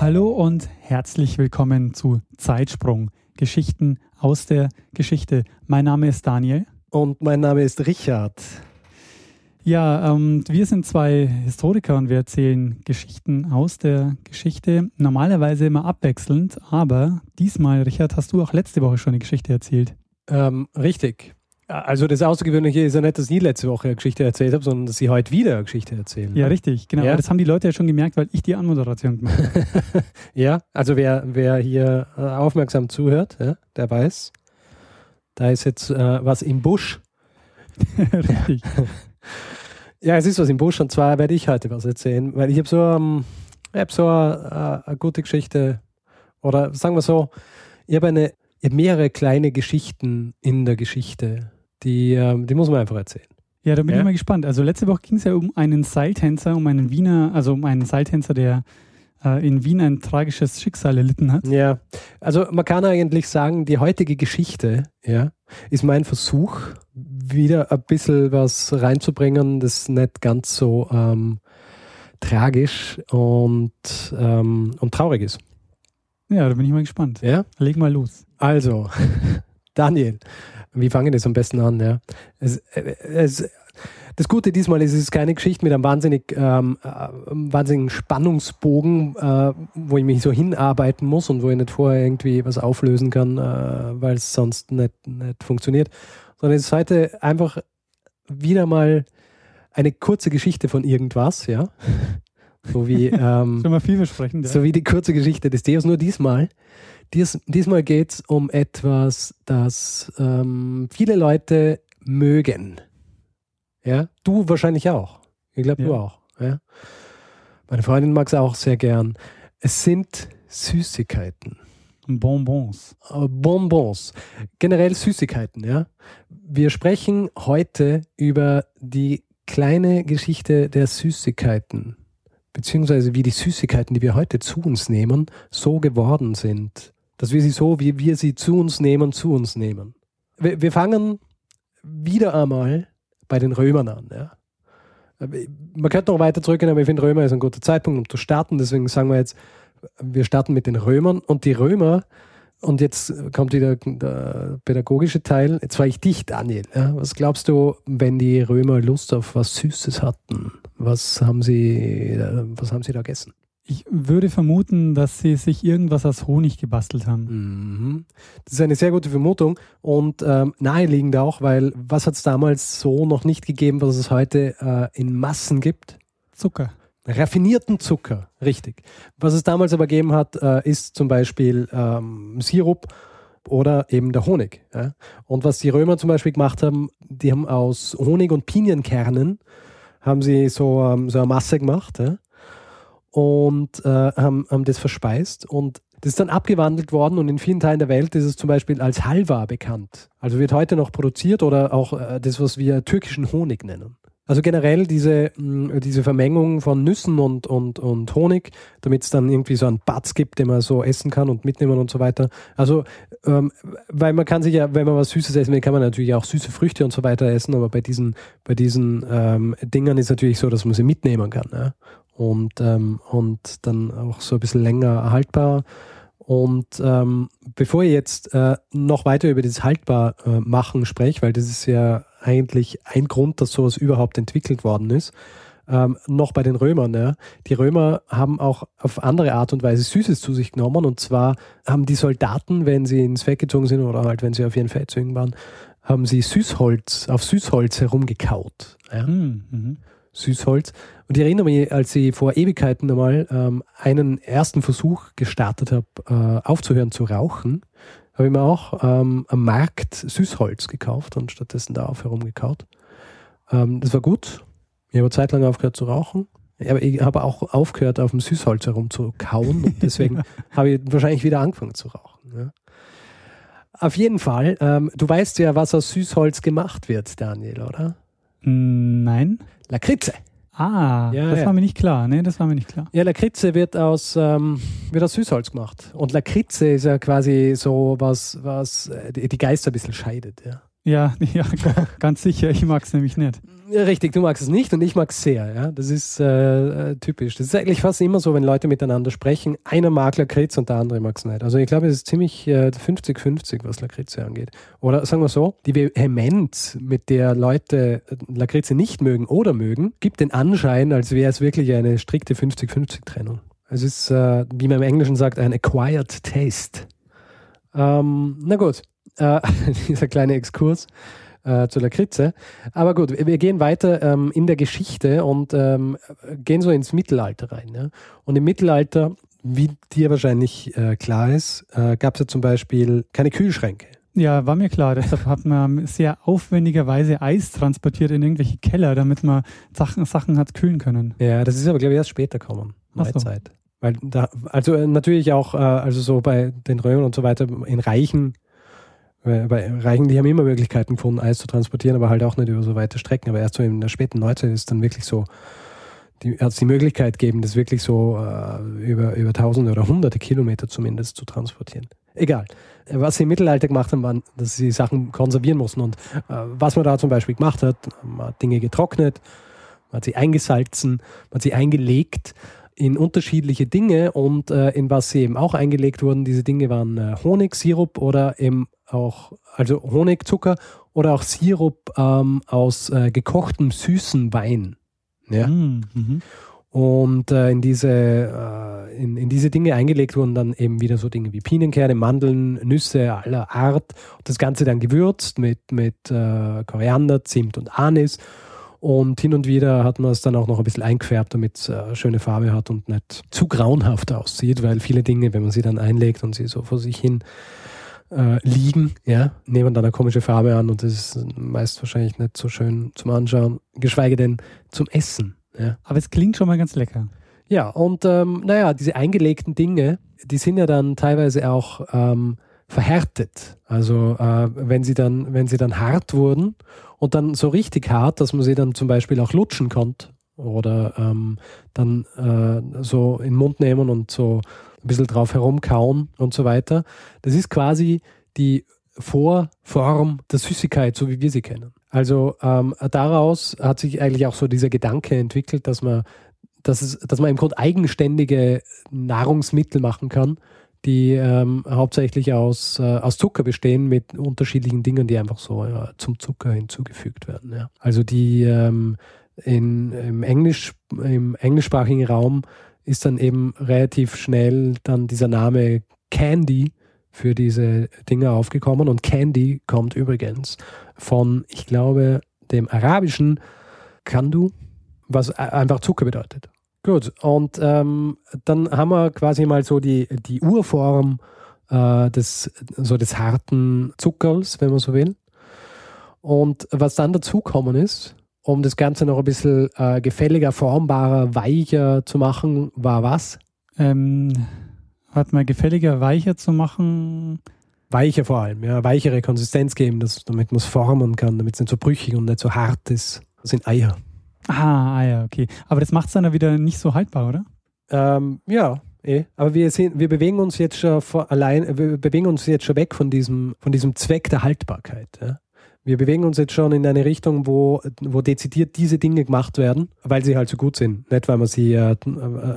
Hallo und herzlich willkommen zu Zeitsprung, Geschichten aus der Geschichte. Mein Name ist Daniel. Und mein Name ist Richard. Ja, ähm, wir sind zwei Historiker und wir erzählen Geschichten aus der Geschichte. Normalerweise immer abwechselnd, aber diesmal, Richard, hast du auch letzte Woche schon eine Geschichte erzählt. Ähm, richtig. Also das Außergewöhnliche ist ja nicht, dass ich letzte Woche eine Geschichte erzählt habe, sondern dass ich heute wieder eine Geschichte erzähle. Ja, richtig, genau. Ja. das haben die Leute ja schon gemerkt, weil ich die Anmoderation gemacht habe. ja, also wer, wer hier äh, aufmerksam zuhört, ja, der weiß, da ist jetzt äh, was im Busch. richtig. ja, es ist was im Busch und zwar werde ich heute was erzählen, weil ich habe so, ähm, hab so eine, äh, eine gute Geschichte oder sagen wir so, ich habe eine ich habe mehrere kleine Geschichten in der Geschichte die, ähm, die muss man einfach erzählen. Ja, da bin ja? ich mal gespannt. Also letzte Woche ging es ja um einen Seiltänzer, um einen Wiener, also um einen Seiltänzer, der äh, in Wien ein tragisches Schicksal erlitten hat. Ja, also man kann eigentlich sagen, die heutige Geschichte ja, ist mein Versuch, wieder ein bisschen was reinzubringen, das nicht ganz so ähm, tragisch und, ähm, und traurig ist. Ja, da bin ich mal gespannt. Ja? Leg mal los. Also, Daniel, wie fangen das am besten an? Ja? Es, es, das Gute diesmal ist, es ist keine Geschichte mit einem wahnsinnig, ähm, äh, wahnsinnigen Spannungsbogen, äh, wo ich mich so hinarbeiten muss und wo ich nicht vorher irgendwie was auflösen kann, äh, weil es sonst nicht, nicht funktioniert. Sondern es ist heute einfach wieder mal eine kurze Geschichte von irgendwas, ja. So wie, ähm, Schon mal vielversprechend, ja. so wie die kurze Geschichte des Deus, nur diesmal dies, diesmal geht es um etwas, das ähm, viele Leute mögen. Ja, du wahrscheinlich auch. Ich glaube, ja. du auch. Ja? Meine Freundin mag es auch sehr gern. Es sind Süßigkeiten. Bonbons. Äh, Bonbons. Generell Süßigkeiten, ja. Wir sprechen heute über die kleine Geschichte der Süßigkeiten, beziehungsweise wie die Süßigkeiten, die wir heute zu uns nehmen, so geworden sind dass wir sie so, wie wir sie zu uns nehmen, zu uns nehmen. Wir, wir fangen wieder einmal bei den Römern an. Ja. Man könnte noch weiter zurückgehen, aber ich finde, Römer ist ein guter Zeitpunkt, um zu starten. Deswegen sagen wir jetzt, wir starten mit den Römern. Und die Römer, und jetzt kommt wieder der pädagogische Teil. Jetzt war ich dich, Daniel. Ja. Was glaubst du, wenn die Römer Lust auf was Süßes hatten? Was haben sie, was haben sie da gegessen? Ich würde vermuten, dass sie sich irgendwas aus Honig gebastelt haben. Mhm. Das ist eine sehr gute Vermutung und ähm, naheliegend auch, weil was hat es damals so noch nicht gegeben, was es heute äh, in Massen gibt? Zucker. Raffinierten Zucker, richtig. Was es damals aber gegeben hat, äh, ist zum Beispiel ähm, Sirup oder eben der Honig. Ja? Und was die Römer zum Beispiel gemacht haben, die haben aus Honig und Pinienkernen haben sie so, ähm, so eine Masse gemacht. Ja? Und äh, haben, haben das verspeist. Und das ist dann abgewandelt worden und in vielen Teilen der Welt ist es zum Beispiel als Halva bekannt. Also wird heute noch produziert oder auch äh, das, was wir türkischen Honig nennen. Also generell diese, mh, diese Vermengung von Nüssen und, und, und Honig, damit es dann irgendwie so einen Batz gibt, den man so essen kann und mitnehmen und so weiter. Also, ähm, weil man kann sich ja, wenn man was Süßes essen will, kann man natürlich auch süße Früchte und so weiter essen, aber bei diesen, bei diesen ähm, Dingern ist es natürlich so, dass man sie mitnehmen kann. Ja? Und, ähm, und dann auch so ein bisschen länger haltbar. Und ähm, bevor ich jetzt äh, noch weiter über das haltbar äh, spreche, weil das ist ja eigentlich ein Grund, dass sowas überhaupt entwickelt worden ist, ähm, noch bei den Römern. Ja. Die Römer haben auch auf andere Art und Weise Süßes zu sich genommen. Und zwar haben die Soldaten, wenn sie ins Feld gezogen sind oder halt wenn sie auf ihren Feldzügen waren, haben sie Süßholz, auf Süßholz herumgekaut. Ja. Hm, mhm. Süßholz. Und ich erinnere mich, als ich vor Ewigkeiten einmal ähm, einen ersten Versuch gestartet habe, äh, aufzuhören zu rauchen, habe ich mir auch ähm, am Markt Süßholz gekauft und stattdessen da auf herumgekaut. Ähm, das war gut. Ich habe eine Zeit lang aufgehört zu rauchen. Aber ich habe auch aufgehört, auf dem Süßholz herumzukauen und deswegen habe ich wahrscheinlich wieder angefangen zu rauchen. Ja. Auf jeden Fall, ähm, du weißt ja, was aus Süßholz gemacht wird, Daniel, oder? Nein. Lakritze. Ah, Ja, das ja. war mir nicht klar. Nee, das war mir nicht klar. Ja, Lakritze wird aus, ähm, wird aus Süßholz gemacht. Und Lakritze ist ja quasi so was, was äh, die, die Geister ein bisschen scheidet. Ja. Ja, ja, ganz sicher. Ich mag es nämlich nicht. Richtig, du magst es nicht und ich mag es sehr. Ja? Das ist äh, äh, typisch. Das ist eigentlich fast immer so, wenn Leute miteinander sprechen. Einer mag Lakritz und der andere mag es nicht. Also ich glaube, es ist ziemlich äh, 50-50, was Lakritze angeht. Oder sagen wir so, die Vehemenz, mit der Leute äh, Lakritze nicht mögen oder mögen, gibt den Anschein, als wäre es wirklich eine strikte 50-50-Trennung. Es ist, äh, wie man im Englischen sagt, ein acquired taste. Ähm, na gut, äh, dieser kleine Exkurs äh, zu Lakritze. Aber gut, wir gehen weiter ähm, in der Geschichte und ähm, gehen so ins Mittelalter rein. Ja? Und im Mittelalter, wie dir wahrscheinlich äh, klar ist, äh, gab es ja zum Beispiel keine Kühlschränke. Ja, war mir klar. Deshalb hat man sehr aufwendigerweise Eis transportiert in irgendwelche Keller, damit man Sachen, Sachen hat kühlen können. Ja, das ist aber, glaube ich, erst später gekommen. Neuzeit. Weil da, also äh, natürlich auch, äh, also so bei den Römern und so weiter, in Reichen, äh, bei Reichen, die haben immer Möglichkeiten gefunden, Eis zu transportieren, aber halt auch nicht über so weite Strecken. Aber erst so in der späten Neuzeit ist dann wirklich so, hat es die Möglichkeit gegeben, das wirklich so äh, über, über tausende oder hunderte Kilometer zumindest zu transportieren. Egal. Was sie im Mittelalter gemacht haben, waren, dass sie Sachen konservieren mussten. Und äh, was man da zum Beispiel gemacht hat, man hat Dinge getrocknet, man hat sie eingesalzen, man hat sie eingelegt in unterschiedliche Dinge und äh, in was sie eben auch eingelegt wurden. Diese Dinge waren äh, Honig, Sirup oder eben auch, also Honig, Zucker oder auch Sirup ähm, aus äh, gekochtem süßen Wein. Ja? Mm, mhm. Und äh, in, diese, äh, in, in diese Dinge eingelegt wurden dann eben wieder so Dinge wie Pinienkerne, Mandeln, Nüsse aller Art. Das Ganze dann gewürzt mit, mit äh, Koriander, Zimt und Anis. Und hin und wieder hat man es dann auch noch ein bisschen eingefärbt, damit es äh, schöne Farbe hat und nicht zu grauenhaft aussieht, weil viele Dinge, wenn man sie dann einlegt und sie so vor sich hin äh, liegen, ja, nehmen dann eine komische Farbe an und das ist meist wahrscheinlich nicht so schön zum Anschauen, geschweige denn zum Essen. Ja. Aber es klingt schon mal ganz lecker. Ja, und ähm, naja, diese eingelegten Dinge, die sind ja dann teilweise auch ähm, verhärtet. Also äh, wenn sie dann, wenn sie dann hart wurden und dann so richtig hart, dass man sie dann zum Beispiel auch lutschen konnte oder ähm, dann äh, so in den Mund nehmen und so ein bisschen drauf herumkauen und so weiter. Das ist quasi die Vorform der Süßigkeit, so wie wir sie kennen. Also ähm, daraus hat sich eigentlich auch so dieser Gedanke entwickelt, dass man, dass, es, dass man im Grunde eigenständige Nahrungsmittel machen kann, die ähm, hauptsächlich aus, äh, aus Zucker bestehen mit unterschiedlichen Dingen, die einfach so ja, zum Zucker hinzugefügt werden. Ja. Also die ähm, in, im, Englisch, im englischsprachigen Raum ist dann eben relativ schnell dann dieser Name Candy für diese Dinge aufgekommen. Und Candy kommt übrigens von, ich glaube, dem arabischen Kandu, was einfach Zucker bedeutet. Gut, und ähm, dann haben wir quasi mal so die, die Urform äh, des, so des harten Zuckers, wenn man so will. Und was dann dazukommen ist, um das Ganze noch ein bisschen äh, gefälliger, formbarer, weicher zu machen, war was? Ähm, hat mal gefälliger, weicher zu machen. Weicher vor allem, ja, weichere Konsistenz geben, dass, damit man es formen kann, damit es nicht so brüchig und nicht so hart ist. Das sind Eier. Ah, ja, okay. Aber das macht es dann ja wieder nicht so haltbar, oder? Ähm, ja, eh. Aber wir sehen, wir bewegen uns jetzt schon vor, allein, wir bewegen uns jetzt schon weg von diesem, von diesem Zweck der Haltbarkeit. Ja? Wir bewegen uns jetzt schon in eine Richtung, wo, wo dezidiert diese Dinge gemacht werden, weil sie halt so gut sind. Nicht, weil man sie äh,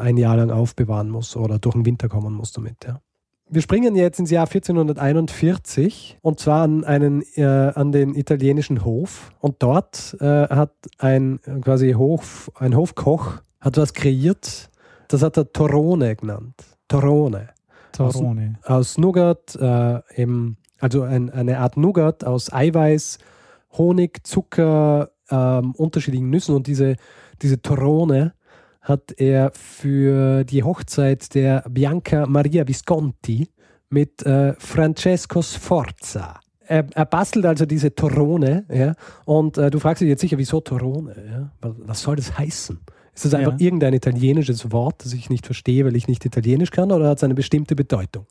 ein Jahr lang aufbewahren muss oder durch den Winter kommen muss damit. Ja. Wir springen jetzt ins Jahr 1441 und zwar an, einen, äh, an den italienischen Hof. Und dort äh, hat ein quasi Hof, ein Hofkoch hat was kreiert, das hat er Torone genannt. Torone. Torone. Aus, aus Nougat, äh, eben, also ein, eine Art Nougat aus Eiweiß, Honig, Zucker, ähm, unterschiedlichen Nüssen und diese, diese Torone hat er für die Hochzeit der Bianca Maria Visconti mit äh, Francesco Sforza. Er, er, bastelt also diese Torone, ja, und äh, du fragst dich jetzt sicher, wieso Torone? Ja? Was, was soll das heißen? Ist das einfach Ja. irgendein italienisches Wort, das ich nicht verstehe, weil ich nicht Italienisch kann, oder hat es eine bestimmte Bedeutung?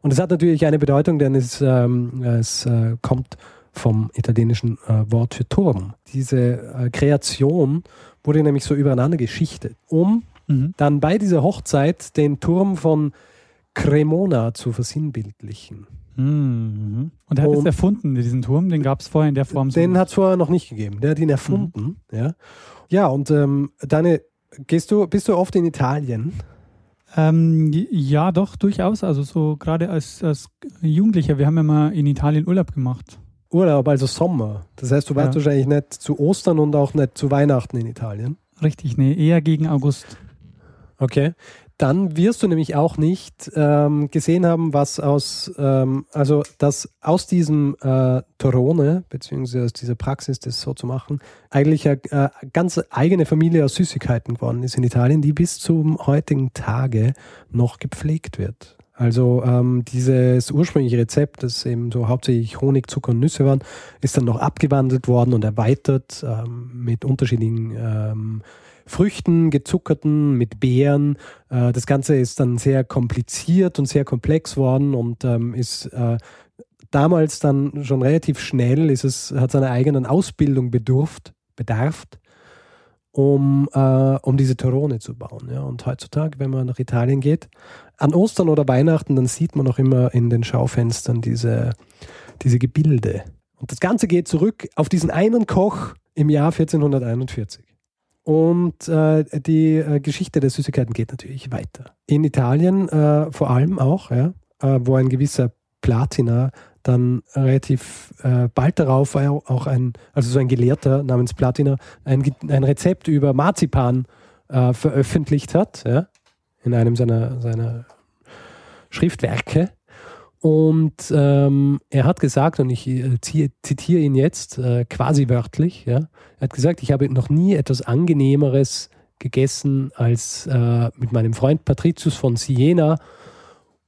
Und es hat natürlich eine Bedeutung, denn es, ähm, es äh, kommt vom italienischen äh, Wort für Turm. Diese äh, Kreation wurde nämlich so übereinander geschichtet, um Mhm. dann bei dieser Hochzeit den Turm von Cremona zu versinnbildlichen. Mhm. Und er hat Um- jetzt erfunden, diesen Turm, den gab es vorher in der Form so. Den hat es vorher noch nicht gegeben. Der hat ihn erfunden. Ja, ja und ähm, deine, gehst du, bist du oft in Italien? Ähm, ja, doch, durchaus. Also so gerade als, als Jugendlicher, wir haben ja mal in Italien Urlaub gemacht. Urlaub, also Sommer. Das heißt, du warst Ja. wahrscheinlich nicht zu Ostern und auch nicht zu Weihnachten in Italien. Richtig, nee, eher gegen August. Okay. Dann wirst du nämlich auch nicht ähm, gesehen haben, was aus, ähm, also dass aus diesem äh, Torone, beziehungsweise aus dieser Praxis, das so zu machen, eigentlich eine äh, ganz eigene Familie aus Süßigkeiten geworden ist in Italien, die bis zum heutigen Tage noch gepflegt wird. Also ähm, dieses ursprüngliche Rezept, das eben so hauptsächlich Honig, Zucker und Nüsse waren, ist dann noch abgewandelt worden und erweitert ähm, mit unterschiedlichen ähm, Früchten, gezuckerten, mit Beeren. Äh, das Ganze ist dann sehr kompliziert und sehr komplex worden und ähm, ist äh, damals dann schon relativ schnell, ist es, hat seiner eigenen Ausbildung bedurft, bedarft, um, äh, um diese Torone zu bauen. Ja. Und heutzutage, wenn man nach Italien geht, an Ostern oder Weihnachten, dann sieht man auch immer in den Schaufenstern diese, diese Gebilde. Und das Ganze geht zurück auf diesen einen Koch im Jahr 1441. Und äh, die äh, Geschichte der Süßigkeiten geht natürlich weiter. In Italien äh, vor allem auch, ja, äh, wo ein gewisser Platina dann relativ äh, bald darauf auch ein, also so ein Gelehrter namens Platina, ein, ein Rezept über Marzipan äh, veröffentlicht hat, ja, in einem seiner, seiner Schriftwerke. Und ähm, er hat gesagt, und ich äh, zitiere ihn jetzt äh, quasi wörtlich, ja, er hat gesagt, ich habe noch nie etwas Angenehmeres gegessen als äh, mit meinem Freund Patricius von Siena,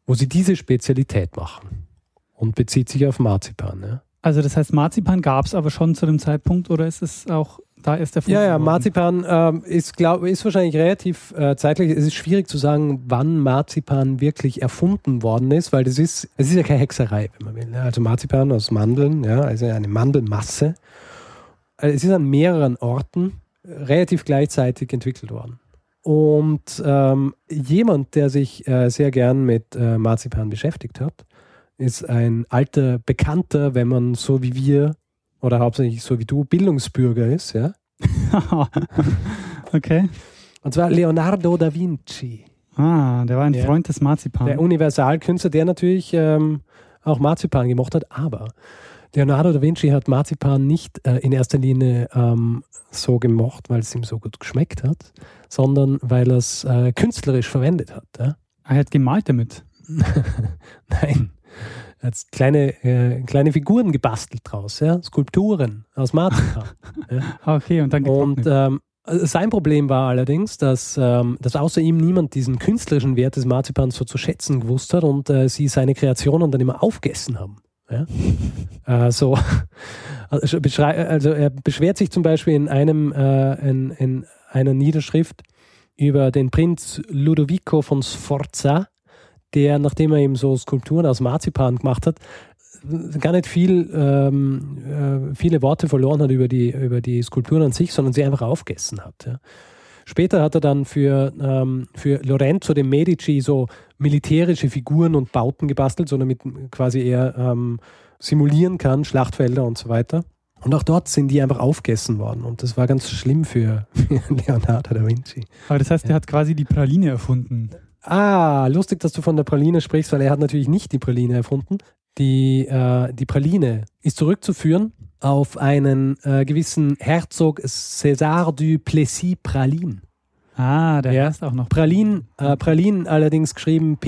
wo sie diese Spezialität machen. Und bezieht sich auf Marzipan. Ja, Also das heißt, Marzipan gab es aber schon zu dem Zeitpunkt oder ist es auch da erst erfunden ja, ja worden? Marzipan ähm, ist, glaub, ist wahrscheinlich relativ äh, zeitlich. Es ist schwierig zu sagen, wann Marzipan wirklich erfunden worden ist, weil das ist, es ist ja keine Hexerei, wenn man will. Ja. Also Marzipan aus Mandeln, ja, also eine Mandelmasse. Also es ist an mehreren Orten relativ gleichzeitig entwickelt worden. Und ähm, jemand, der sich äh, sehr gern mit äh, Marzipan beschäftigt hat, ist ein alter Bekannter, wenn man so wie wir oder hauptsächlich so wie du Bildungsbürger ist, ja. okay. Und zwar Leonardo da Vinci, Ah, der war ein Ja. Freund des Marzipan. der Universalkünstler, der natürlich ähm, auch Marzipan gemocht hat, aber Leonardo da Vinci hat Marzipan nicht äh, in erster Linie ähm, so gemocht, weil es ihm so gut geschmeckt hat, sondern weil er es äh, künstlerisch verwendet hat. Ja? er hat gemalt damit. Nein. Er hat kleine, äh, kleine Figuren gebastelt draus, ja? Skulpturen aus Marzipan. Ah, okay, und dann Und getrocknet. ähm, sein Problem war allerdings, dass, ähm, dass außer ihm niemand diesen künstlerischen Wert des Marzipans so zu schätzen gewusst hat und äh, sie seine Kreationen dann immer aufgegessen haben. Ja? äh, so. Also, also er beschwert sich zum Beispiel in, einem, äh, in, in einer Niederschrift über den Prinz Ludovico von Sforza, der, nachdem er eben so Skulpturen aus Marzipan gemacht hat, gar nicht viel, ähm, äh, viele Worte verloren hat über die, über die Skulpturen an sich, sondern sie einfach aufgegessen hat. Ja. Später hat er dann für, ähm, für Lorenzo de Medici so militärische Figuren und Bauten gebastelt, so damit quasi er ähm, simulieren kann, Schlachtfelder und so weiter. Und auch dort sind die einfach aufgegessen worden. Und das war ganz schlimm für Leonardo da Vinci. Aber das heißt, er hat quasi die Praline erfunden. Ah, lustig, dass du von der Praline sprichst, weil er hat natürlich nicht die Praline erfunden. Die, äh, die Praline ist zurückzuführen auf einen äh, gewissen Herzog César du Plessis Pralin. Ah, der Ja. heißt auch noch. Pralin, äh, Pralin allerdings geschrieben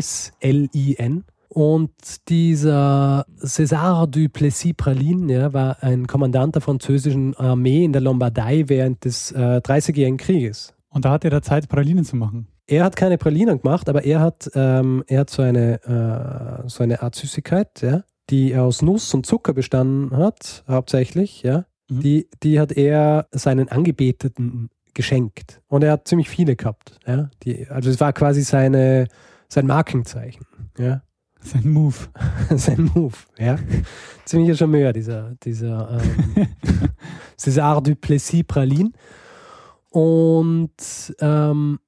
P-R-A-S-L-I-N. Und dieser César du Plessis Pralin ja, war ein Kommandant der französischen Armee in der Lombardei während des äh, Dreißigjährigen Krieges. Und da hat er da Zeit, Pralinen zu machen. Er hat keine Pralinen gemacht, aber er hat, ähm, er hat so, eine, äh, so eine Art Süßigkeit, ja, die aus Nuss und Zucker bestanden hat, hauptsächlich, ja. Mhm. Die, die hat er seinen Angebeteten geschenkt. Und er hat ziemlich viele gehabt. Ja? Die, also es war quasi seine, sein Markenzeichen. Ja? Sein Move. sein Move, ja. Ziemlicher Charmeur, dieser, dieser ähm, César du Plessis Pralin. Und ähm,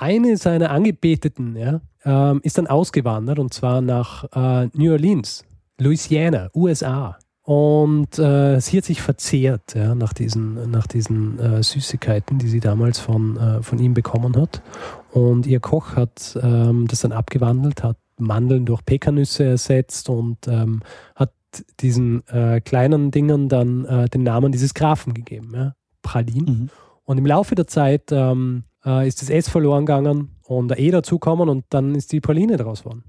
eine seiner Angebeteten ja, ähm, ist dann ausgewandert und zwar nach äh, New Orleans, Louisiana, USA. Und äh, sie hat sich verzehrt ja, nach diesen, nach diesen äh, Süßigkeiten, die sie damals von, äh, von ihm bekommen hat. Und ihr Koch hat ähm, das dann abgewandelt, hat Mandeln durch Pekannüsse ersetzt und ähm, hat diesen äh, kleinen Dingern dann äh, den Namen dieses Grafen gegeben, ja? Pralin. Mhm. Und im Laufe der Zeit ähm, äh, ist das S verloren gegangen und der E dazukommen und dann ist die Praline daraus geworden.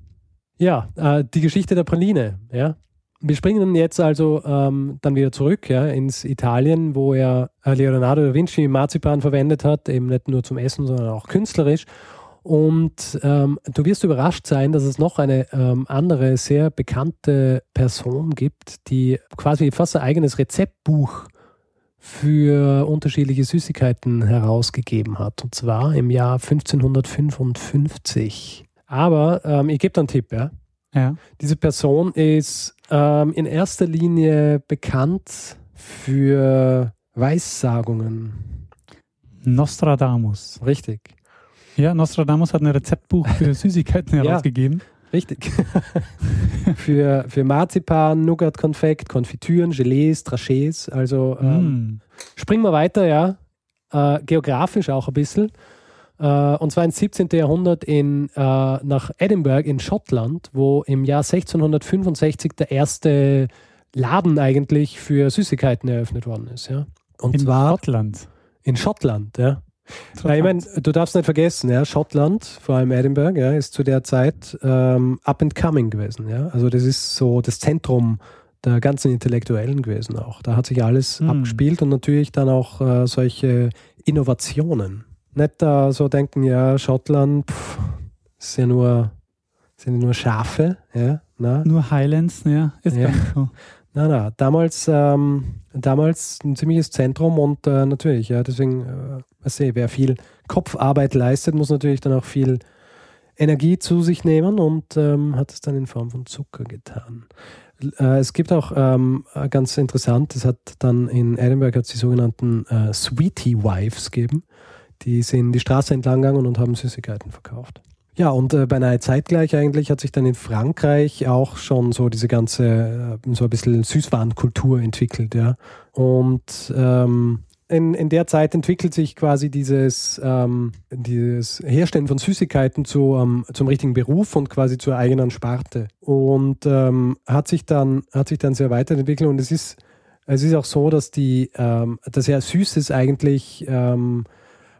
Ja, äh, die Geschichte der Praline, ja. Wir springen jetzt also ähm, dann wieder zurück ja, ins Italien, wo er äh, Leonardo da Vinci Marzipan verwendet hat, eben nicht nur zum Essen, sondern auch künstlerisch. Und ähm, du wirst überrascht sein, dass es noch eine ähm, andere sehr bekannte Person gibt, die quasi fast ein eigenes Rezeptbuch für unterschiedliche Süßigkeiten herausgegeben hat. Und zwar im Jahr 1555. Aber ähm, ich gebe da einen Tipp, ja? ja. Diese Person ist ähm, in erster Linie bekannt für Weissagungen. Nostradamus. Richtig. Ja, Nostradamus hat ein Rezeptbuch für Süßigkeiten herausgegeben. Richtig. für, für Marzipan, Nougat-Konfekt, Konfitüren, Gelees, Trachés. Also ähm, mm. springen wir weiter, ja. Äh, geografisch auch ein bisschen. Äh, und zwar ins 17. Jahrhundert in, äh, nach Edinburgh in Schottland, wo im Jahr 1665 der erste Laden eigentlich für Süßigkeiten eröffnet worden ist. Ja. Und in Schottland. In Schottland, ja. Ja, ich meine, du darfst nicht vergessen, ja, Schottland, vor allem Edinburgh, ja, ist zu der Zeit ähm, up and coming gewesen. Ja? Also das ist so das Zentrum der ganzen Intellektuellen gewesen auch. Da hat sich alles hm. abgespielt und natürlich dann auch äh, solche Innovationen. Nicht da so denken, ja, Schottland pff, ist ja nur, sind ja nur Schafe, ja. Na? Nur Highlands, ja, ist ja. so. Na, na, damals, ähm, damals ein ziemliches Zentrum und äh, natürlich, ja, deswegen, äh, ich, wer viel Kopfarbeit leistet, muss natürlich dann auch viel Energie zu sich nehmen und ähm, hat es dann in Form von Zucker getan. Äh, es gibt auch ähm, ganz interessant, es hat dann in Edinburgh hat die sogenannten äh, Sweetie Wives gegeben. Die sind die Straße entlang gegangen und haben Süßigkeiten verkauft. Ja, und äh, beinahe zeitgleich eigentlich hat sich dann in Frankreich auch schon so diese ganze, äh, so ein bisschen Süßwarenkultur entwickelt, ja. Und ähm, in, in der Zeit entwickelt sich quasi dieses, ähm, dieses Herstellen von Süßigkeiten zu, ähm, zum richtigen Beruf und quasi zur eigenen Sparte. Und ähm, hat, sich dann, hat sich dann sehr weiterentwickelt und es ist, es ist auch so, dass die, ähm, dass ja Süßes eigentlich ähm,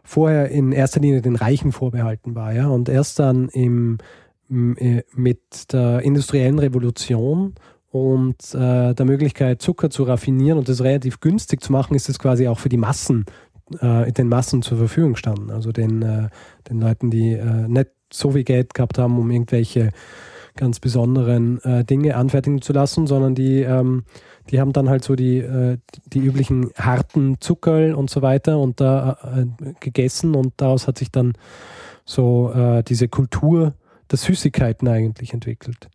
vorher in erster Linie den Reichen vorbehalten war. Ja? Und erst dann im, äh, mit der industriellen Revolution und äh, der Möglichkeit, Zucker zu raffinieren und das relativ günstig zu machen, ist es quasi auch für die Massen, äh, den Massen zur Verfügung gestanden. Also den, äh, den Leuten, die äh, nicht so viel Geld gehabt haben, um irgendwelche ganz besonderen äh, Dinge anfertigen zu lassen, sondern die ähm, die haben dann halt so die, äh, die üblichen harten Zuckerl und so weiter und da äh, gegessen und daraus hat sich dann so äh, diese Kultur der Süßigkeiten eigentlich entwickelt.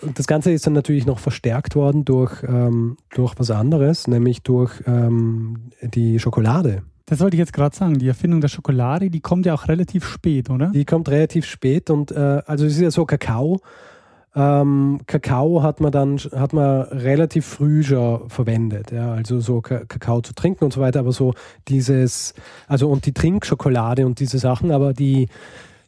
Und das Ganze ist dann natürlich noch verstärkt worden durch, ähm, durch was anderes, nämlich durch ähm, die Schokolade. Das wollte ich jetzt gerade sagen. Die Erfindung der Schokolade, die kommt ja auch relativ spät, oder? Die kommt relativ spät und äh, also es ist ja so Kakao ähm, Kakao hat man dann hat man relativ früh schon verwendet, ja, also so Kakao zu trinken und so weiter, aber so dieses, also und die Trinkschokolade und diese Sachen, aber die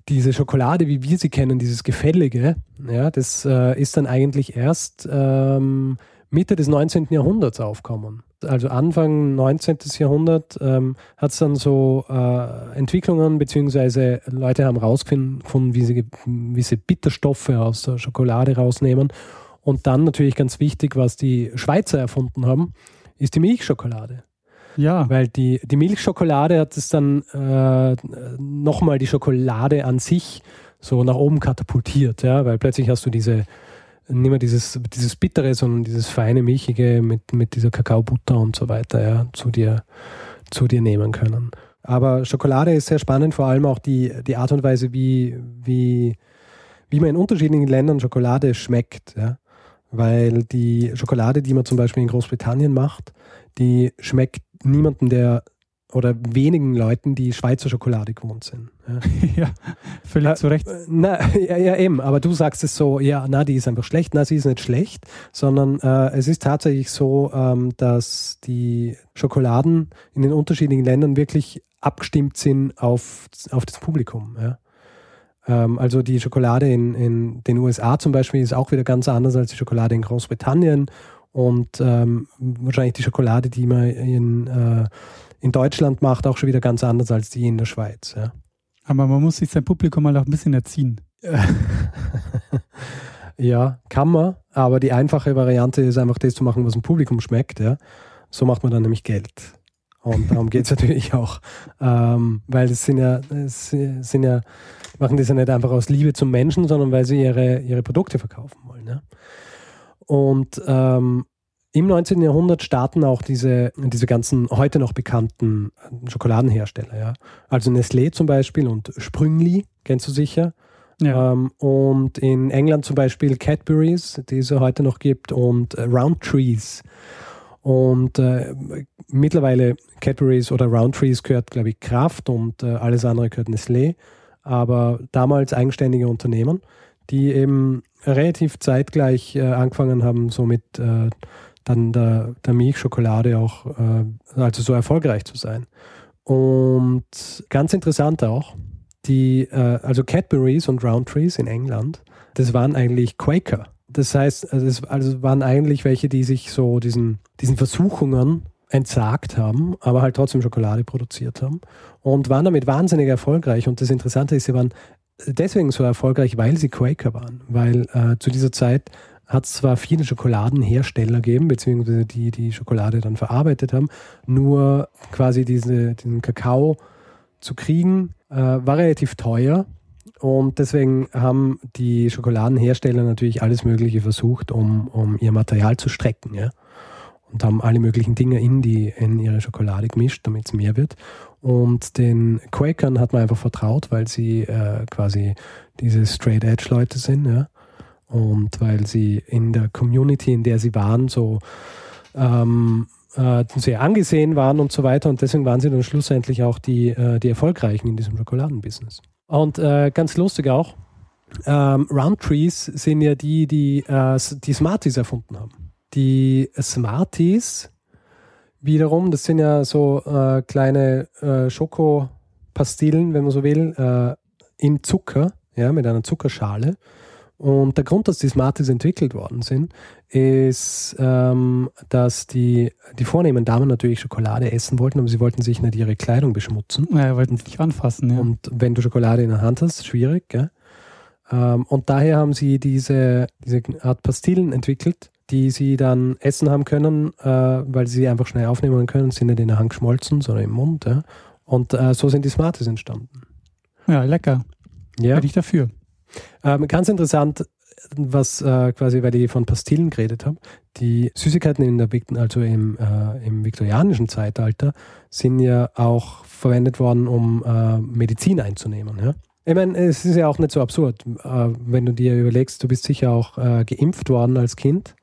diese Schokolade, wie wir sie kennen, dieses Gefällige, ja, das äh, ist dann eigentlich erst ähm, Mitte des 19. Jahrhunderts aufkommen also Anfang 19. Jahrhundert, ähm, hat es dann so äh, Entwicklungen, beziehungsweise Leute haben rausgefunden, wie sie, wie sie Bitterstoffe aus der Schokolade rausnehmen. Und dann natürlich ganz wichtig, was die Schweizer erfunden haben, ist die Milchschokolade. Ja. Weil die, die Milchschokolade hat es dann äh, nochmal die Schokolade an sich so nach oben katapultiert, ja, weil plötzlich hast du diese nicht mehr dieses, dieses Bittere, sondern dieses feine Milchige mit, mit dieser Kakaobutter und so weiter ja, zu, dir, zu dir nehmen können. Aber Schokolade ist sehr spannend, vor allem auch die, die Art und Weise, wie, wie, wie man in unterschiedlichen Ländern Schokolade schmeckt. Ja? Weil die Schokolade, die man zum Beispiel in Großbritannien macht, die schmeckt niemandem, der oder wenigen Leuten, die Schweizer Schokolade gewohnt sind. Ja, ja völlig äh, zu Recht. Na, ja, ja, eben, aber du sagst es so, ja, na, die ist einfach schlecht, na, sie ist nicht schlecht, sondern äh, es ist tatsächlich so, ähm, dass die Schokoladen in den unterschiedlichen Ländern wirklich abgestimmt sind auf, auf das Publikum. Ja. Ähm, also die Schokolade in, in den USA zum Beispiel ist auch wieder ganz anders als die Schokolade in Großbritannien und ähm, wahrscheinlich die Schokolade, die man in äh, in Deutschland macht, auch schon wieder ganz anders als die in der Schweiz. Ja. Aber man muss sich sein Publikum mal auch ein bisschen erziehen. ja, kann man, aber die einfache Variante ist einfach das zu machen, was dem Publikum schmeckt. Ja. So macht man dann nämlich Geld. Und darum geht es natürlich auch. Ähm, weil es sind ja, es sind ja, machen das ja nicht einfach aus Liebe zum Menschen, sondern weil sie ihre, ihre Produkte verkaufen wollen. Ja. Und ähm, im 19. Jahrhundert starten auch diese, diese ganzen heute noch bekannten Schokoladenhersteller. Ja? Also Nestlé zum Beispiel und Sprüngli, kennst du sicher. Ja. Ähm, und in England zum Beispiel Cadbury's, die es heute noch gibt, und äh, Roundtrees. Und äh, mittlerweile Cadbury's oder Roundtrees gehört, glaube ich, Kraft und äh, alles andere gehört Nestlé. Aber damals eigenständige Unternehmen, die eben relativ zeitgleich äh, angefangen haben, so mit äh, dann der, der Milchschokolade auch äh, also so erfolgreich zu sein. Und ganz interessant auch, die, äh, also Cadburys und Roundtrees in England, das waren eigentlich Quaker. Das heißt, also es also waren eigentlich welche, die sich so diesen, diesen Versuchungen entsagt haben, aber halt trotzdem Schokolade produziert haben und waren damit wahnsinnig erfolgreich. Und das Interessante ist, sie waren deswegen so erfolgreich, weil sie Quaker waren, weil äh, zu dieser Zeit hat es zwar viele Schokoladenhersteller gegeben, beziehungsweise die die Schokolade dann verarbeitet haben, nur quasi diese, diesen Kakao zu kriegen, äh, war relativ teuer. Und deswegen haben die Schokoladenhersteller natürlich alles Mögliche versucht, um, um ihr Material zu strecken. Ja? Und haben alle möglichen Dinge in, die, in ihre Schokolade gemischt, damit es mehr wird. Und den Quakern hat man einfach vertraut, weil sie äh, quasi diese Straight Edge Leute sind. Ja? Und weil sie in der Community, in der sie waren, so ähm, äh, sehr angesehen waren und so weiter. Und deswegen waren sie dann schlussendlich auch die, äh, die Erfolgreichen in diesem Schokoladenbusiness. Und äh, ganz lustig auch, ähm, Roundtrees sind ja die, die äh, die Smarties erfunden haben. Die Smarties wiederum, das sind ja so äh, kleine äh, Schokopastillen, wenn man so will, in Zucker, ja, mit einer Zuckerschale. Und der Grund, dass die Smarties entwickelt worden sind, ist, ähm, dass die, die vornehmen Damen natürlich Schokolade essen wollten, aber sie wollten sich nicht ihre Kleidung beschmutzen. Ja, wollten es nicht anfassen. Ja. Und wenn du Schokolade in der Hand hast, schwierig. Gell? Ähm, und daher haben sie diese, diese Art Pastillen entwickelt, die sie dann essen haben können, äh, weil sie einfach schnell aufnehmen können, sind nicht in der Hand geschmolzen, sondern im Mund. Ja? Und äh, so sind die Smarties entstanden. Ja, lecker. Ja. Bin ich dafür. Ähm, ganz interessant, was äh, quasi, weil ich von Pastillen geredet habe, die Süßigkeiten in der, also im, äh, im viktorianischen Zeitalter sind ja auch verwendet worden, um äh, Medizin einzunehmen. Ja? Ich meine, es ist ja auch nicht so absurd, äh, wenn du dir überlegst, du bist sicher auch äh, geimpft worden als Kind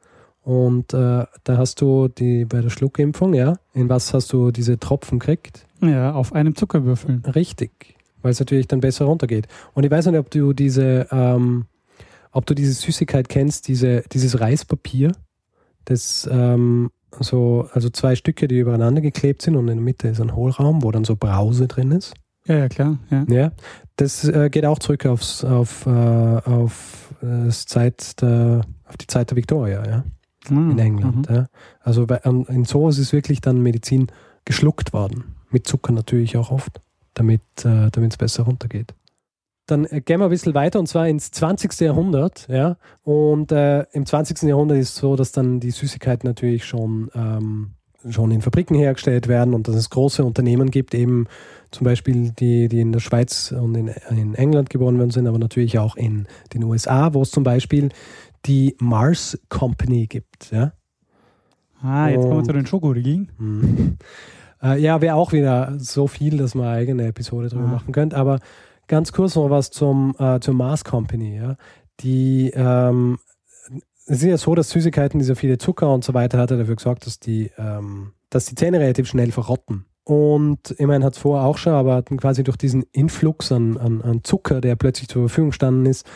und äh, da hast du die bei der Schluckimpfung, ja, in was hast du diese Tropfen gekriegt? Ja, auf einem Zuckerwürfel. Richtig weil es natürlich dann besser runtergeht. Und ich weiß nicht, ob du diese, ähm, ob du diese Süßigkeit kennst, diese, dieses Reispapier, das ähm, so, also zwei Stücke, die übereinander geklebt sind und in der Mitte ist ein Hohlraum, wo dann so Brause drin ist. Ja, ja, klar. Ja, ja das äh, geht auch zurück aufs, auf, äh, auf, das Zeit der, auf die Zeit der Victoria, ja. Mhm. In England. Mhm. Ja. Also bei, in sowas ist wirklich dann Medizin geschluckt worden. Mit Zucker natürlich auch oft damit äh, es besser runtergeht. Dann äh, gehen wir ein bisschen weiter und zwar ins 20. Jahrhundert. Ja? Und äh, im 20. Jahrhundert ist es so, dass dann die Süßigkeiten natürlich schon, ähm, schon in Fabriken hergestellt werden und dass es große Unternehmen gibt, eben zum Beispiel die, die in der Schweiz und in, in England geboren worden sind, aber natürlich auch in den USA, wo es zum Beispiel die Mars Company gibt. Ja? Ah, jetzt kommen wir zu den Schokoriegeln. Äh, ja, wäre auch wieder so viel, dass man eine eigene Episode drüber Ah. machen könnte. Aber ganz kurz noch was zum, äh, zur Mars Company. Ja? Die, ähm, es ist ja so, dass Süßigkeiten, die so viele Zucker und so weiter hat, hat dafür gesorgt, dass die, ähm, dass die Zähne relativ schnell verrotten. Und ich meine, hat es vorher auch schon, aber quasi durch diesen Influx an, an, an Zucker, der plötzlich zur Verfügung gestanden ist,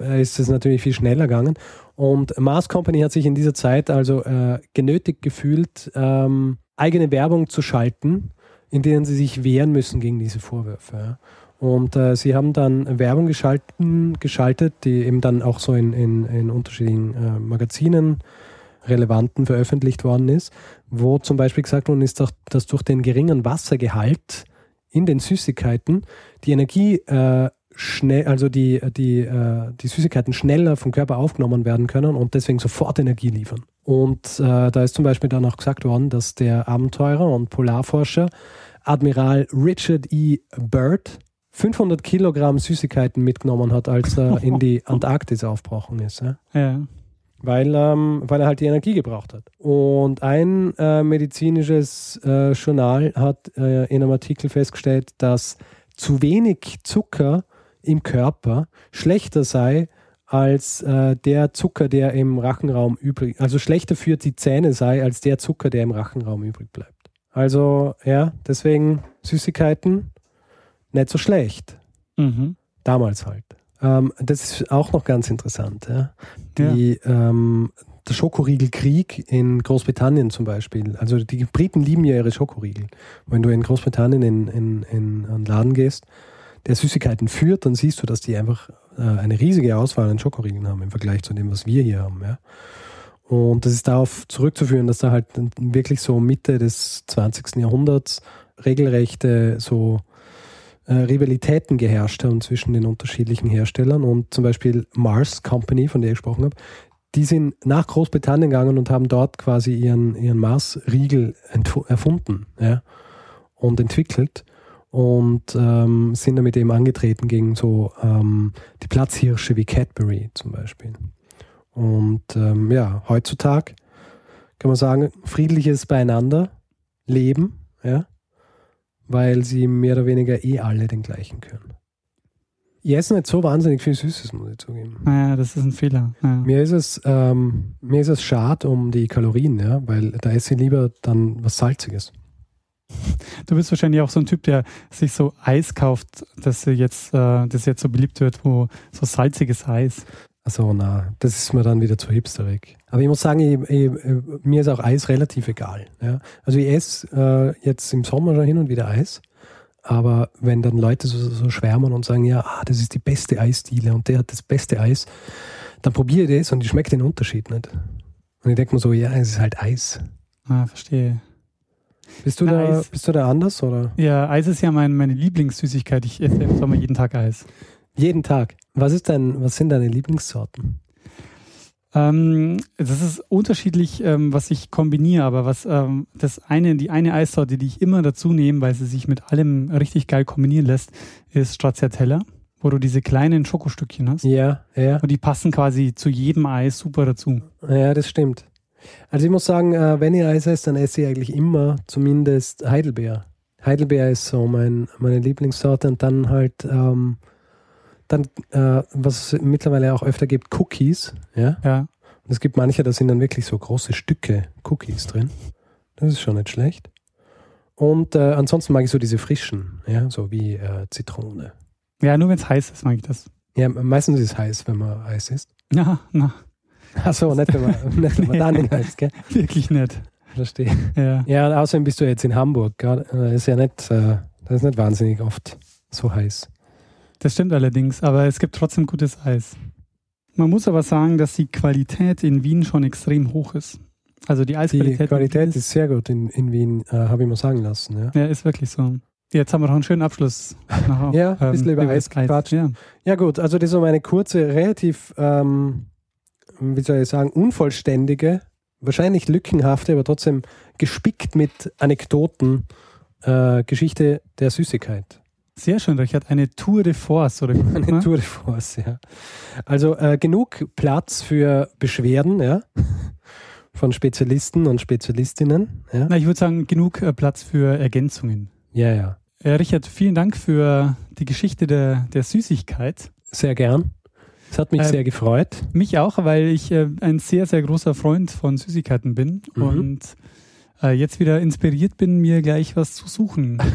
äh, ist es natürlich viel schneller gegangen. Und Mars Company hat sich in dieser Zeit also äh, genötigt gefühlt, ähm, eigene Werbung zu schalten, in denen sie sich wehren müssen gegen diese Vorwürfe. Und äh, sie haben dann Werbung geschalten, geschaltet, die eben dann auch so in, in, in unterschiedlichen äh, Magazinen relevanten veröffentlicht worden ist, wo zum Beispiel gesagt worden ist, dass- dass durch den geringen Wassergehalt in den Süßigkeiten die Energie äh, schnell, also die, die, äh, die Süßigkeiten schneller vom Körper aufgenommen werden können und deswegen sofort Energie liefern. Und äh, da ist zum Beispiel dann auch gesagt worden, dass der Abenteurer und Polarforscher Admiral Richard E. Byrd 500 Kilogramm Süßigkeiten mitgenommen hat, als er in die Antarktis aufgebrochen ist. Ja? Ja. weil, ähm, weil er halt die Energie gebraucht hat. Und ein äh, medizinisches äh, Journal hat äh, in einem Artikel festgestellt, dass zu wenig Zucker im Körper schlechter sei als äh, der Zucker, der im Rachenraum übrig, also schlechter für die Zähne sei als der Zucker, der im Rachenraum übrig bleibt. Also ja, deswegen Süßigkeiten nicht so schlecht. Mhm. Damals halt. Ähm, das ist auch noch ganz interessant. Ja? Die, ähm, der Schokoriegelkrieg in Großbritannien zum Beispiel. Also die Briten lieben ja ihre Schokoriegel. Wenn du in Großbritannien in, in, in einen Laden gehst, der Süßigkeiten führt, dann siehst du, dass die einfach eine riesige Auswahl an Schokoriegeln haben im Vergleich zu dem, was wir hier haben. Ja? Und das ist darauf zurückzuführen, dass da halt wirklich so Mitte des 20. Jahrhunderts regelrechte so äh, Rivalitäten geherrscht haben zwischen den unterschiedlichen Herstellern und zum Beispiel Mars Company, von der ich gesprochen habe, die sind nach Großbritannien gegangen und haben dort quasi ihren, ihren Mars-Riegel erfunden ja, und entwickelt und ähm, sind damit eben angetreten gegen so ähm, die Platzhirsche wie Cadbury zum Beispiel. Und ähm, ja, heutzutage kann man sagen, friedliches Beieinander leben, ja, weil sie mehr oder weniger eh alle den gleichen können. Ich esse nicht so wahnsinnig viel Süßes, muss ich zugeben. Naja, das ist ein Fehler. Ja. Mir ist es, ähm, mir ist es schade um die Kalorien, ja, weil da esse ich lieber dann was Salziges. Du bist wahrscheinlich auch so ein Typ, der sich so Eis kauft, das jetzt, äh, das jetzt so beliebt wird, wo so salziges Eis. Also na, das ist mir dann wieder zu hipsterig. Aber ich muss sagen, ich, ich, mir ist auch Eis relativ egal. Ja. Also ich esse äh, jetzt im Sommer schon hin und wieder Eis. Aber wenn dann Leute so, so schwärmen und sagen, ja, ah, das ist die beste Eisdiele und der hat das beste Eis, dann probiere ich das und ich schmecke den Unterschied nicht. Und ich denke mir so, ja, es ist halt Eis. Ah, verstehe. Bist du, Na, da, Eis- bist du da anders oder? Ja, Eis ist ja mein, meine Lieblingssüßigkeit. Ich esse im Sommer jeden Tag Eis. Jeden Tag. Was ist dein, was sind deine Lieblingssorten? Ähm, das ist unterschiedlich, ähm, was ich kombiniere, aber was ähm, das eine, die eine Eissorte, die ich immer dazu nehme, weil sie sich mit allem richtig geil kombinieren lässt, ist Stracciatella, wo du diese kleinen Schokostückchen hast. Ja, ja, Und die passen quasi zu jedem Eis super dazu. ja, das stimmt. Also ich muss sagen, äh, wenn ich Eis esse, dann esse ich eigentlich immer zumindest Heidelbeer. Heidelbeer ist so mein, meine Lieblingssorte und dann halt, ähm, dann, äh, was es mittlerweile auch öfter gibt, Cookies. Ja? Ja. Und es gibt manche, da sind dann wirklich so große Stücke Cookies drin. Das ist schon nicht schlecht. Und äh, ansonsten mag ich so diese frischen, ja, so wie äh, Zitrone. Ja, nur wenn es heiß ist, mag ich das. Ja, meistens ist es heiß, wenn man Eis isst. Ja, na, Achso, nicht wenn man, nicht, wenn man da nicht heißt, gell? wirklich nicht. Verstehe. Ja. Ja, und außerdem bist du jetzt in Hamburg, gell? Äh, Ist ja nicht, äh, das ist nicht wahnsinnig oft so heiß. Das stimmt allerdings, aber es gibt trotzdem gutes Eis. Man muss aber sagen, dass die Qualität in Wien schon extrem hoch ist. Also die Die Eisqualität. in Qualität ist sehr gut in, in Wien, äh, habe ich mal sagen lassen. Ja, Ja, ist wirklich so. Jetzt haben wir noch einen schönen Abschluss. Nach, Ja, ein bisschen über Eis das gequatscht. Ja. ja gut, also das ist so eine kurze, relativ, ähm, wie soll ich sagen, unvollständige, wahrscheinlich lückenhafte, aber trotzdem gespickt mit Anekdoten äh, Geschichte der Süßigkeit. Sehr schön, Richard. Eine Tour de Force, oder Eine Tour de Force, ja. Also äh, genug Platz für Beschwerden, ja. von Spezialisten und Spezialistinnen. Ja, Na, ich würde sagen, genug äh, Platz für Ergänzungen. ja. ja. Äh, Richard, vielen Dank für die Geschichte der, der Süßigkeit. Sehr gern. Es hat mich Äh, sehr gefreut. Mich auch, weil ich äh, ein sehr, sehr großer Freund von Süßigkeiten bin Mhm. und äh, jetzt wieder inspiriert bin, mir gleich was zu suchen.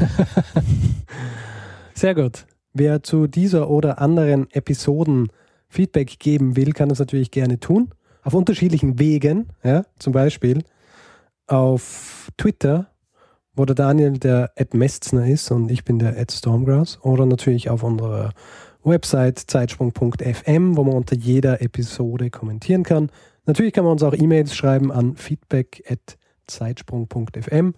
Sehr gut. Wer zu dieser oder anderen Episoden Feedback geben will, kann das natürlich gerne tun. Auf unterschiedlichen Wegen. Ja? Zum Beispiel auf Twitter, wo der Daniel der Ed Mestzner ist und ich bin der Ed Stormgrass. Oder natürlich auf unserer Website zeitsprung.fm, wo man unter jeder Episode kommentieren kann. Natürlich kann man uns auch E-Mails schreiben an feedback.zeitsprung.fm.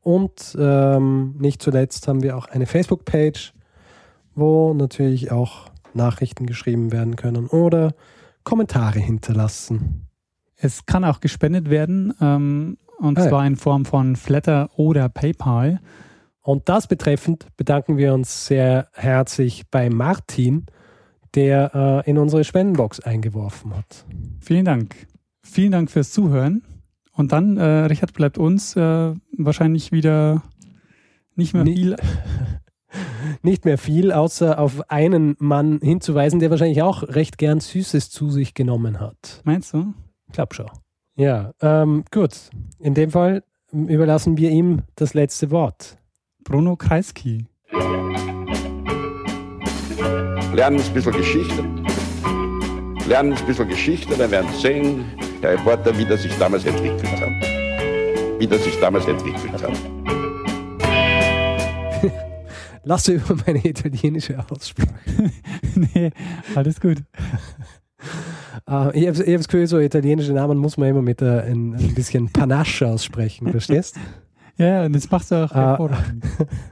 Und ähm, nicht zuletzt haben wir auch eine Facebook-Page, wo natürlich auch Nachrichten geschrieben werden können oder Kommentare hinterlassen. Es kann auch gespendet werden, ähm, und Ah, ja. zwar in Form von Flatter oder PayPal. Und das betreffend bedanken wir uns sehr herzlich bei Martin, der äh, in unsere Spendenbox eingeworfen hat. Vielen Dank. Vielen Dank fürs Zuhören. Und dann, äh, Richard, bleibt uns äh, wahrscheinlich wieder nicht mehr viel. Nicht mehr viel, außer auf einen Mann hinzuweisen, der wahrscheinlich auch recht gern Süßes zu sich genommen hat. Meinst du? Glaub schon. Ja, ähm, gut. In dem Fall überlassen wir ihm das letzte Wort. Bruno Kreisky. Lernen ein bisschen Geschichte. Lernen ein bisschen Geschichte, dann werden Sie sehen, der Reporter, wie das sich damals entwickelt hat. Wie das sich damals entwickelt hat. Lass du über meine italienische Aussprache. nee, alles gut. Äh, ich habe das Gefühl, so italienische Namen muss man immer mit äh, ein, ein bisschen Panache aussprechen, verstehst? Ja, und das machst du auch hervorragend.